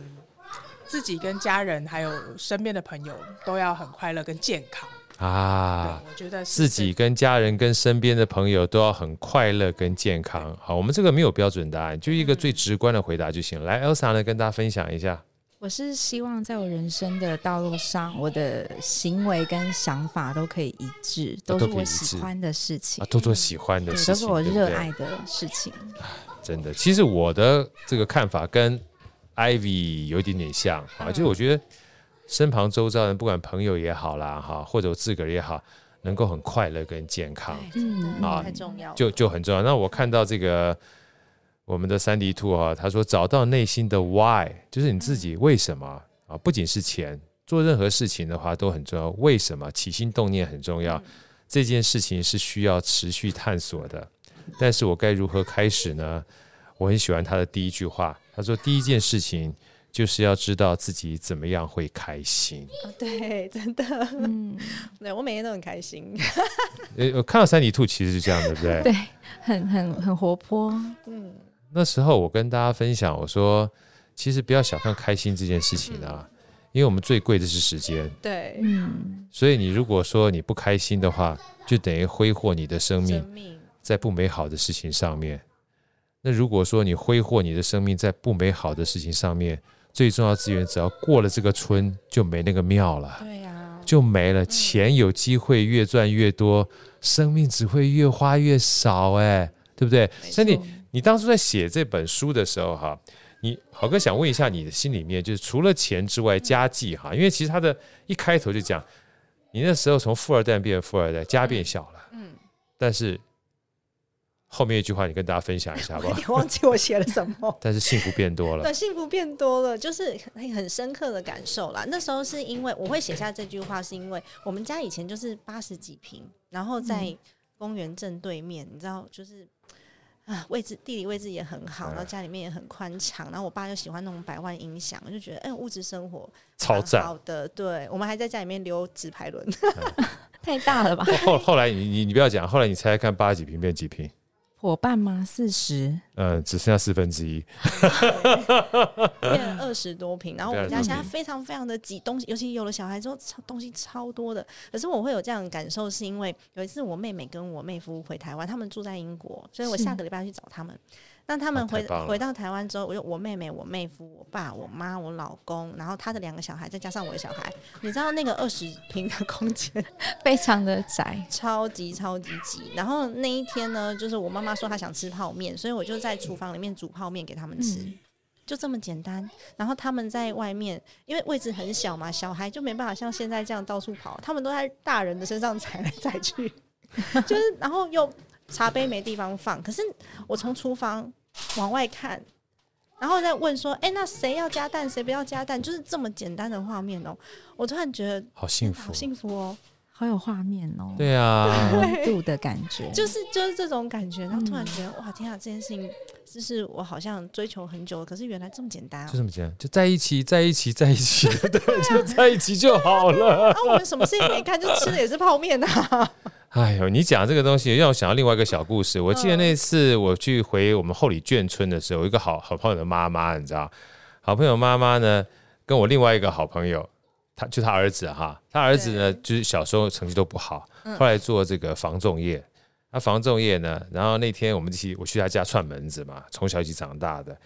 自己跟家人还有身边的朋友都要很快乐跟健康啊！我觉得自己跟家人跟身边的朋友都要很快乐跟健康。好，我们这个没有标准答案，就一个最直观的回答就行了。来，Elsa 呢，跟大家分享一下。我是希望在我人生的道路上，我的行为跟想法都可以一致，都是我喜欢的事情，啊、都做喜欢的事情，都是我热爱的事情。真的，其实我的这个看法跟。Ivy 有一点点像啊，就是我觉得身旁周遭人，不管朋友也好啦，哈，或者我自个儿也好，能够很快乐跟健康，嗯啊，太重要，就就很重要。那我看到这个我们的三 D 兔啊，他说找到内心的 Why，就是你自己为什么啊？不仅是钱，做任何事情的话都很重要。为什么起心动念很重要？这件事情是需要持续探索的。但是我该如何开始呢？我很喜欢他的第一句话。他说：“第一件事情就是要知道自己怎么样会开心。哦”对，真的，嗯，对我每天都很开心。<laughs> 呃，我看到三迪兔其实是这样，对不对？对，很很很活泼。嗯，那时候我跟大家分享，我说，其实不要小看开心这件事情啊，嗯、因为我们最贵的是时间。对，嗯，所以你如果说你不开心的话，就等于挥霍你的生命在不美好的事情上面。那如果说你挥霍你的生命在不美好的事情上面，最重要资源只要过了这个村就没那个庙了，对呀，就没了。钱有机会越赚越多，生命只会越花越少，哎，对不对？所以你你当初在写这本书的时候，哈，你好哥想问一下你的心里面，就是除了钱之外，家计哈，因为其实他的一开头就讲，你那时候从富二代变富二代，家变小了，嗯，但是。后面一句话，你跟大家分享一下吧。你 <laughs> 忘记我写了什么？<laughs> 但是幸福变多了。对，幸福变多了，就是很深刻的感受啦。那时候是因为我会写下这句话，是因为我们家以前就是八十几平，然后在公园正对面，你知道，就是啊，位置地理位置也很好，然后家里面也很宽敞，然后我爸就喜欢那种百万音响，就觉得哎、欸，物质生活超赞。好的，对，我们还在家里面留纸牌轮，<laughs> 太大了吧？<laughs> 后后来你你你不要讲，后来你猜猜看，八十几平变几坪？伙伴吗？四十，嗯，只剩下四分之一，变二十多平。然后我们家现在非常非常的挤，东西尤其有了小孩之后，东西超多的。可是我会有这样的感受，是因为有一次我妹妹跟我妹夫回台湾，他们住在英国，所以我下个礼拜去找他们。那他们回、啊、回到台湾之后，我就我妹妹、我妹夫、我爸、我妈、我老公，然后他的两个小孩，再加上我的小孩，你知道那个二十平的空间 <laughs> 非常的窄，超级超级挤。然后那一天呢，就是我妈妈说她想吃泡面，所以我就在厨房里面煮泡面给他们吃，嗯、就这么简单。然后他们在外面，因为位置很小嘛，小孩就没办法像现在这样到处跑，他们都在大人的身上踩来踩去，<laughs> 就是然后又。茶杯没地方放，可是我从厨房往外看，然后再问说：“哎、欸，那谁要加蛋，谁不要加蛋？”就是这么简单的画面哦、喔，我突然觉得好幸福，好幸福哦、喔，好有画面哦、喔。对啊，温度的感觉，<laughs> 就是就是这种感觉。然后突然觉得，哇，天啊，这件事情就是我好像追求很久了，可是原来这么简单、喔，就这么简单，就在一起，在一起，在一起，<laughs> 对，就在一起就好了。啊，我们什么事情没干，就吃的也是泡面啊。哎呦，你讲这个东西让我想到另外一个小故事。我记得那次我去回我们后里眷村的时候，有一个好好朋友的妈妈，你知道，好朋友妈妈呢，跟我另外一个好朋友，他就他儿子哈，他儿子呢就是小时候成绩都不好，后来做这个防重业。他防重业呢，然后那天我们一起我去他家串门子嘛，从小一起长大的。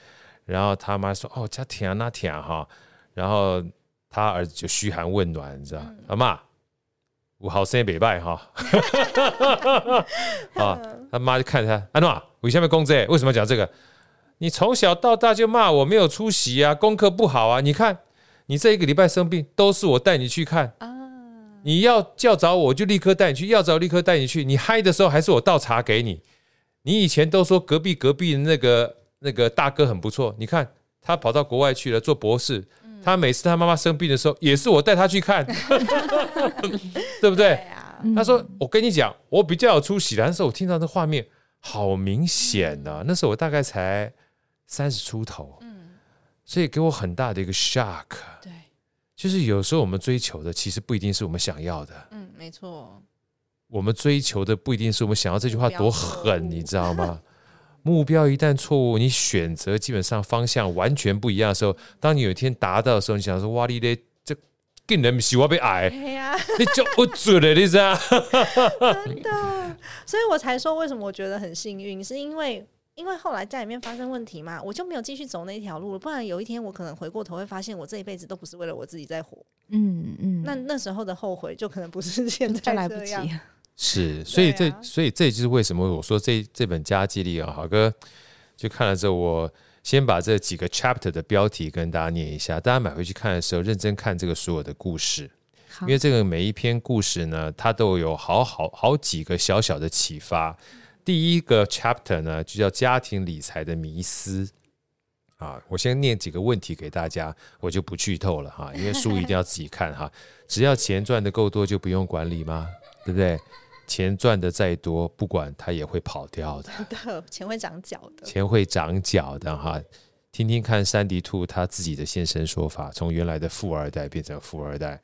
然后他妈说：“哦，家甜啊那甜啊哈。”然后他儿子就嘘寒问暖，你知道，妈妈。五号生北拜哈。<laughs> 啊，他妈就看他，安诺，为什么讲这？为什么讲这个？你从小到大就骂我没有出息啊，功课不好啊。你看，你这一个礼拜生病，都是我带你去看啊。你要叫找我，我就立刻带你去；要找立刻带你去。你嗨的时候，还是我倒茶给你。你以前都说隔壁隔壁的那个那个大哥很不错，你看他跑到国外去了做博士。他每次他妈妈生病的时候，也是我带他去看，<laughs> 对不对？他说：“我跟你讲，我比较有出息。”但是我听到这画面，好明显啊！那时候我大概才三十出头，所以给我很大的一个 shock。对，就是有时候我们追求的，其实不一定是我们想要的。嗯，没错。我们追求的不一定是我们想要。这句话多狠，你知道吗？目标一旦错误，你选择基本上方向完全不一样的时候，当你有一天达到的时候，你想说：“哇，你嘞，这更人喜欢被矮，你就不准了，你知道？”真的，所以我才说为什么我觉得很幸运，是因为因为后来家里面发生问题嘛，我就没有继续走那条路了。不然有一天我可能回过头会发现，我这一辈子都不是为了我自己在活。嗯嗯，那那时候的后悔就可能不是现在来不及。<laughs> 是，所以这，所以这就是为什么我说这这本加记力啊，好哥就看了之后，我先把这几个 chapter 的标题跟大家念一下，大家买回去看的时候，认真看这个所有的故事，因为这个每一篇故事呢，它都有好好好几个小小的启发。第一个 chapter 呢，就叫家庭理财的迷思啊，我先念几个问题给大家，我就不剧透了哈，因为书一定要自己看哈。<laughs> 只要钱赚的够多，就不用管理吗？对不对？钱赚的再多，不管它也会跑掉的。的，钱会长脚的。钱会长脚的哈，听听看珊迪兔他自己的现身说法，从原来的富二代变成富二代，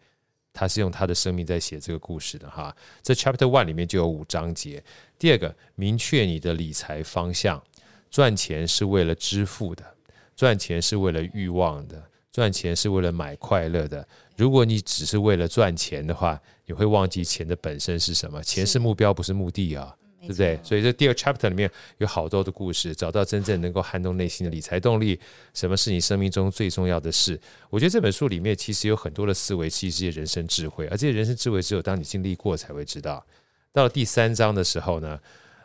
他是用他的生命在写这个故事的哈。这 Chapter One 里面就有五章节。第二个，明确你的理财方向，赚钱是为了支付的，赚钱是为了欲望的，赚钱是为了买快乐的。如果你只是为了赚钱的话，你会忘记钱的本身是什么？钱是目标，不是目的啊，对不对？所以这第二 chapter 里面有好多的故事，找到真正能够撼动内心的理财动力。什么是你生命中最重要的事？我觉得这本书里面其实有很多的思维，其实是人生智慧，而这些人生智慧只有当你经历过才会知道。到了第三章的时候呢，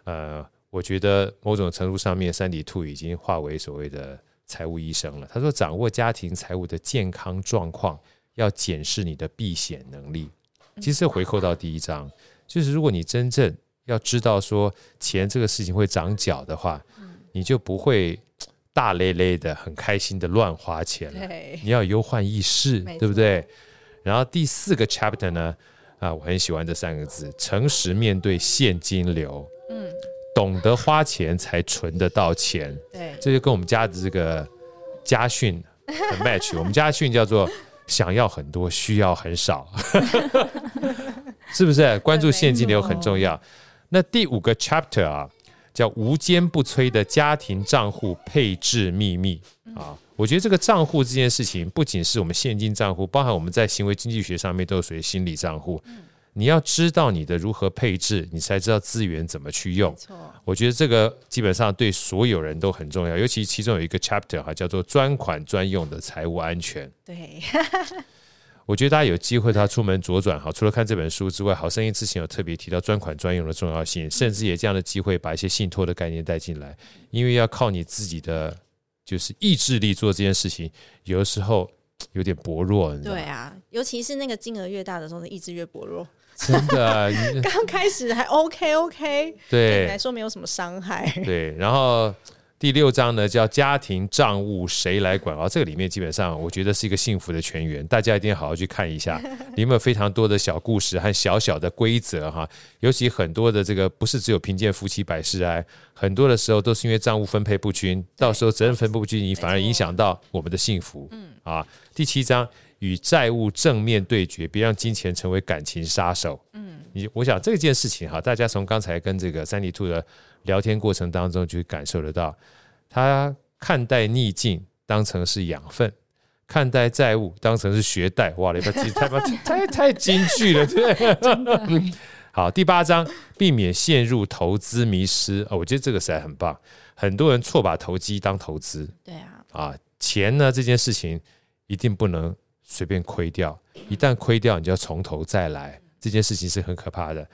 呃，我觉得某种程度上面，珊迪兔已经化为所谓的财务医生了。他说，掌握家庭财务的健康状况。要检视你的避险能力。其实回扣到第一章，就是如果你真正要知道说钱这个事情会长脚的话，你就不会大咧咧的很开心的乱花钱了。你要有忧患意识，对不对？然后第四个 chapter 呢，啊，我很喜欢这三个字：诚实面对现金流。嗯，懂得花钱才存得到钱。对，这就跟我们家的这个家训很 match。我们家训叫做。想要很多，需要很少，<laughs> 是不是？关注现金流很重要。那第五个 chapter 啊，叫无坚不摧的家庭账户配置秘密啊。我觉得这个账户这件事情，不仅是我们现金账户，包含我们在行为经济学上面都属于心理账户。你要知道你的如何配置，你才知道资源怎么去用。我觉得这个基本上对所有人都很重要，尤其其中有一个 chapter 哈，叫做专款专用的财务安全。对，<laughs> 我觉得大家有机会他出门左转哈，除了看这本书之外，好声音之前有特别提到专款专用的重要性，甚至也这样的机会把一些信托的概念带进来，因为要靠你自己的就是意志力做这件事情，有的时候有点薄弱。对啊，尤其是那个金额越大的时候，意志越薄弱。真的、<laughs> 啊，刚开始还 OK OK，对，对你来说没有什么伤害。对，然后第六章呢叫家庭账务谁来管啊？这个里面基本上我觉得是一个幸福的全员，大家一定要好好去看一下，<laughs> 里面有非常多的小故事和小小的规则哈。尤其很多的这个不是只有贫贱夫妻百事哀，很多的时候都是因为账务分配不均，到时候责任分配不均，你反而影响到我们的幸福。嗯啊，第七章。与债务正面对决，别让金钱成为感情杀手。嗯，你我想这件事情哈，大家从刚才跟这个三里兔的聊天过程当中就感受得到，他看待逆境当成是养分，看待债务当成是学贷。哇，你把太 <laughs> 太太太金句了，对。<laughs> 好，第八章，避免陷入投资迷失。哦，我觉得这个实在很棒。很多人错把投机当投资。对啊。啊，钱呢这件事情一定不能。随便亏掉，一旦亏掉，你就要从头再来。这件事情是很可怕的。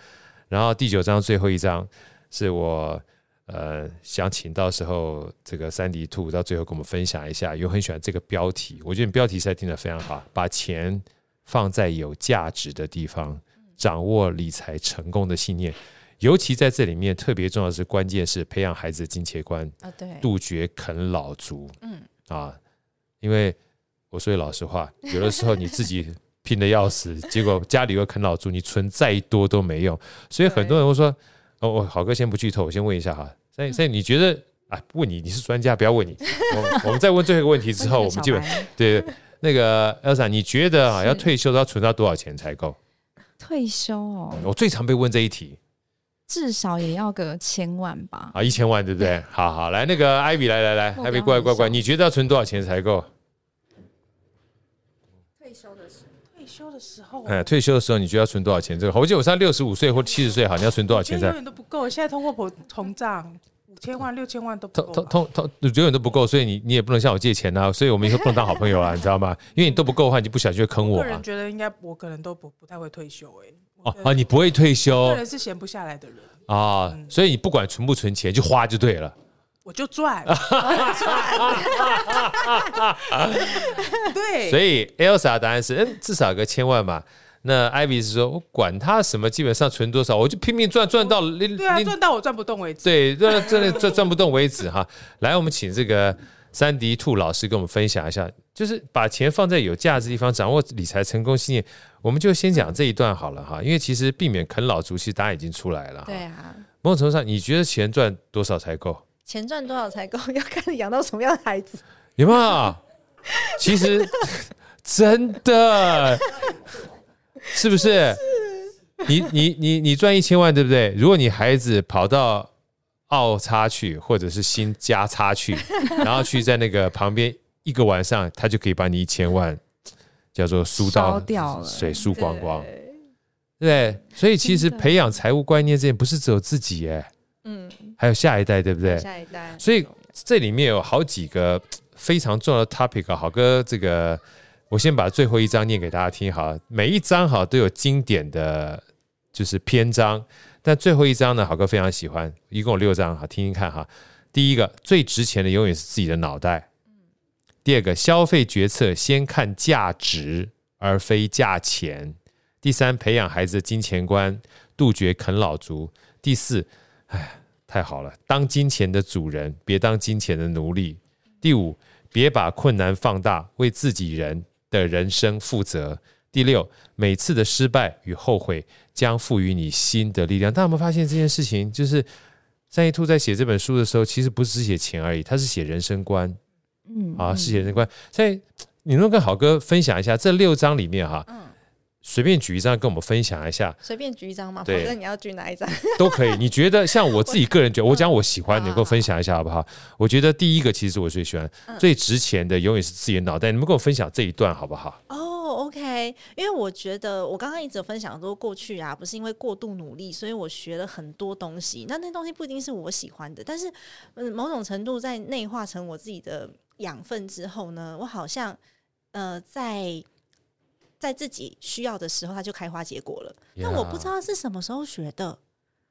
然后第九章最后一章是我呃想请到时候这个三迪兔到最后跟我们分享一下，因为很喜欢这个标题，我觉得标题实在定的非常好，把钱放在有价值的地方，掌握理财成功的信念。尤其在这里面特别重要的是，关键是培养孩子的金钱观啊，对，杜绝啃老族，嗯啊，因为我说句老实话，有的时候你自己拼得要死，结果家里有啃老族，你存再多都没用。所以很多人会说，哦，我好哥先不剧透，我先问一下哈，所以所以你觉得啊？问你，你是专家，不要问你。我我们再问最后一个问题之后，<laughs> 我们基本对那个 Elsa，你觉得啊，要退休都要存到多少钱才够？退休哦，我最常被问这一题。至少也要个千万吧？啊，一千万对不对？好好来，那个艾比来来来，Ivy 过来过来，你觉得要存多少钱才够？退休的时候，退休的时候，哎，退休的时候你觉得要存多少钱？这个，我记得我上六十五岁或七十岁，好，你要存多少钱才？永远都不够，现在通货膨膨胀，五千万、<laughs> 六千万都不够，通通通永远都不够，所以你你也不能向我借钱啊，所以我们以后不能当好朋友啊，<laughs> 你知道吗？因为你都不够的话，你就不小心会坑我。个人觉得应该我可能都不不太会退休哎。哦啊，你不会退休？个人是闲不下来的人啊，嗯、所以你不管存不存钱，就花就对了。我就赚，<laughs> 对。所以 Elsa 的答案是，嗯，至少个千万嘛。那 Ivy 是说，我管他什么，基本上存多少，我就拼命赚，赚到对啊，赚到我赚不动为止。对，赚赚赚赚不动为止哈。来，我们请这个珊迪兔老师跟我们分享一下，就是把钱放在有价值的地方，掌握理财成功信念。我们就先讲这一段好了哈，因为其实避免啃老族，其实答案已经出来了。对啊，某种程度上，你觉得钱赚多少才够？钱赚多少才够？<laughs> 要看你养到什么样的孩子。有没有？其实 <laughs> 真的，是不是？你你你你赚一千万，对不对？如果你孩子跑到澳差去，或者是新加差去，<laughs> 然后去在那个旁边一个晚上，他就可以把你一千万。叫做输到水输光光，对，所以其实培养财务观念这件不是只有自己哎，嗯，还有下一代，对不对？下一代。所以这里面有好几个非常重要的 topic，好哥，这个我先把最后一章念给大家听，好，每一章哈都有经典的就是篇章，但最后一章呢，好哥非常喜欢，一共有六章，好，听听看哈。第一个最值钱的永远是自己的脑袋。第二个，消费决策先看价值而非价钱。第三，培养孩子的金钱观，杜绝啃老族。第四，哎，太好了，当金钱的主人，别当金钱的奴隶。第五，别把困难放大，为自己人的人生负责。第六，每次的失败与后悔将赋予你新的力量。大家有没有发现这件事情？就是三一兔在写这本书的时候，其实不是只写钱而已，他是写人生观。嗯，啊，是写人生观，所以你能跟好哥分享一下这六章里面哈，嗯，随便举一张跟我们分享一下，随便举一张嘛，反正你要举哪一张 <laughs> 都可以。你觉得 <laughs> 像我自己个人觉得，我讲我喜欢，你跟我分享一下好不好？我觉得第一个其实我最喜欢，最值钱的永远是自己的脑袋。你们跟我分享这一段好不好？哦，OK，因为我觉得我刚刚一直有分享说，过去啊，不是因为过度努力，所以我学了很多东西。那那东西不一定是我喜欢的，但是嗯，某种程度在内化成我自己的。养分之后呢，我好像呃，在在自己需要的时候，它就开花结果了。但我不知道是什么时候学的，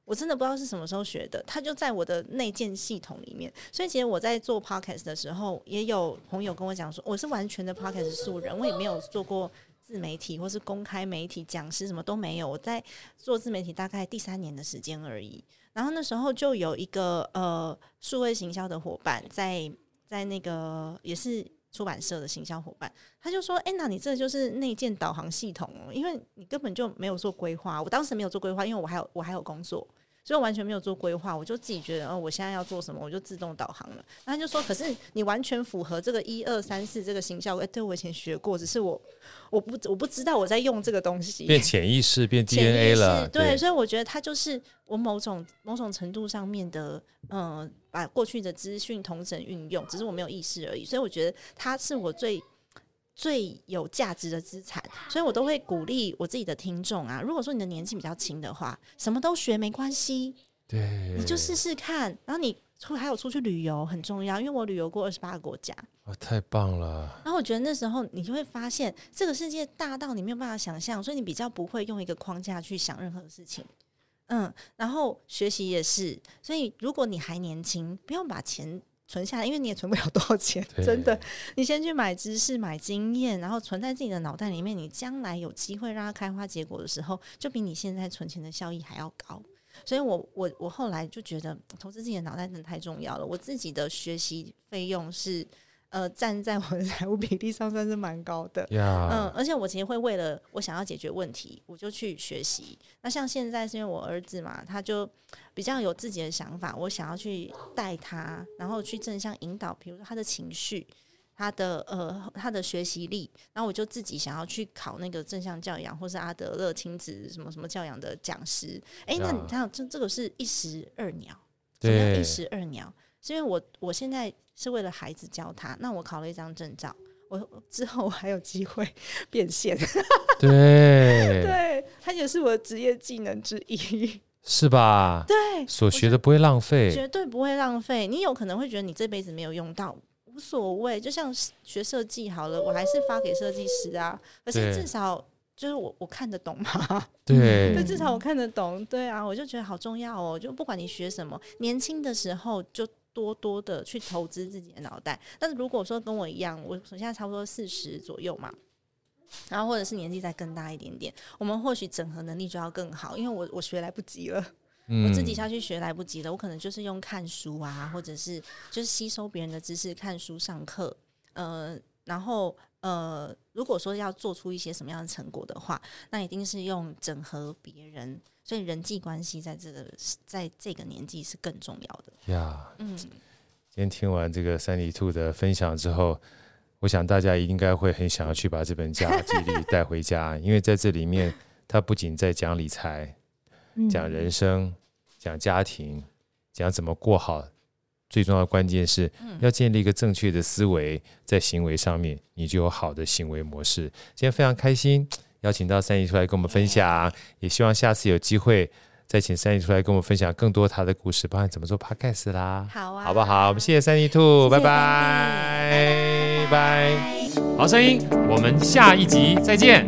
我真的不知道是什么时候学的。它就在我的内建系统里面。所以其实我在做 podcast 的时候，也有朋友跟我讲说，我是完全的 podcast 素人，我也没有做过自媒体或是公开媒体讲师，什么都没有。我在做自媒体大概第三年的时间而已。然后那时候就有一个呃数位行销的伙伴在。在那个也是出版社的行销伙伴，他就说：“哎，那你这就是内建导航系统哦，因为你根本就没有做规划。我当时没有做规划，因为我还有我还有工作。”所以我完全没有做规划，我就自己觉得，哦，我现在要做什么，我就自动导航了。他就说，可是你完全符合这个一二三四这个行销，哎，对我以前学过，只是我我不我不知道我在用这个东西，变潜意识变 <laughs> DNA 了。对，对，所以我觉得它就是我某种某种程度上面的，嗯、呃，把过去的资讯同整运用，只是我没有意识而已。所以我觉得它是我最。最有价值的资产，所以我都会鼓励我自己的听众啊。如果说你的年纪比较轻的话，什么都学没关系，对，你就试试看。然后你出还有出去旅游很重要，因为我旅游过二十八个国家，哦，太棒了。然后我觉得那时候你就会发现，这个世界大到你没有办法想象，所以你比较不会用一个框架去想任何事情。嗯，然后学习也是，所以如果你还年轻，不用把钱存下来，因为你也存不了多少钱，真的。你先去买知识、买经验，然后存在自己的脑袋里面，你将来有机会让它开花结果的时候，就比你现在存钱的效益还要高。所以我我我后来就觉得投资自己的脑袋真的太重要了。我自己的学习费用是呃站在我的财务比例上算是蛮高的.嗯，而且我其实会为了我想要解决问题，我就去学习。那像现在是因为我儿子嘛，他就比较有自己的想法，我想要去带他，然后去正向引导，比如说他的情绪。他的呃，他的学习力，然后我就自己想要去考那个正向教养，或是阿德勒亲子什么什么教养的讲师。哎、欸，那你看，这这个是一石二鸟，怎么样一石二鸟？是因为我我现在是为了孩子教他，那我考了一张证照，我之后我还有机会 <laughs> 变现。<laughs> 对，对，它也是我的职业技能之一，<laughs> 是吧？对，所学的不会浪费，绝对不会浪费。你有可能会觉得你这辈子没有用到。无所谓，就像学设计好了，我还是发给设计师啊。可是至少就是我我看得懂嘛，对，就至少我看得懂，对啊，我就觉得好重要哦。就不管你学什么，年轻的时候就多多的去投资自己的脑袋。但是如果说跟我一样，我现在差不多四十左右嘛，然后或者是年纪再更大一点点，我们或许整合能力就要更好，因为我我学来不及了。我自己下去学来不及了，我可能就是用看书啊，或者是就是吸收别人的知识，看书上课，呃，然后呃，如果说要做出一些什么样的成果的话，那一定是用整合别人，所以人际关系在这个在这个年纪是更重要的呀。嗯，今天听完这个三里兔的分享之后，我想大家应该会很想要去把这本《家计 <laughs> 力》带回家，因为在这里面，他不仅在讲理财。讲人生，讲家庭，讲怎么过好，最重要的关键是要建立一个正确的思维，在行为上面，你就有好的行为模式。今天非常开心，邀请到三姨出来跟我们分享，也希望下次有机会再请三姨出来跟我们分享更多她的故事，包括怎么做 Podcast 啦，好啊，好不好？我们谢谢三姨兔，拜拜，拜拜，好声音，我们下一集再见。